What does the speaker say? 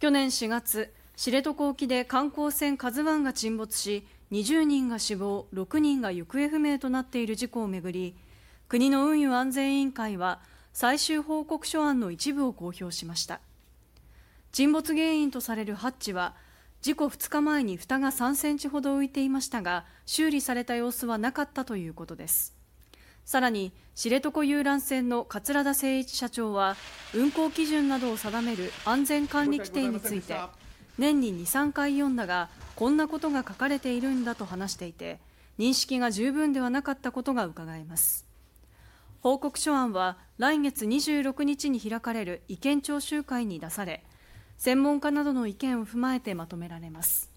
去年4月知床沖で観光船「カズワンが沈没し20人が死亡6人が行方不明となっている事故をめぐり国の運輸安全委員会は最終報告書案の一部を公表しました。沈没原因とされるハッチは事故2日前に蓋が3センチほど浮いていましたが修理された様子はなかったということです。さらに知床遊覧船の桂田精一社長は運航基準などを定める安全管理規定について年に23回読んだがこんなことが書かれているんだと話していて認識が十分ではなかったことがうかがえます。報告書案は来月26日に開かれる意見聴衆会に出され専門家などの意見を踏まえてまとめられます。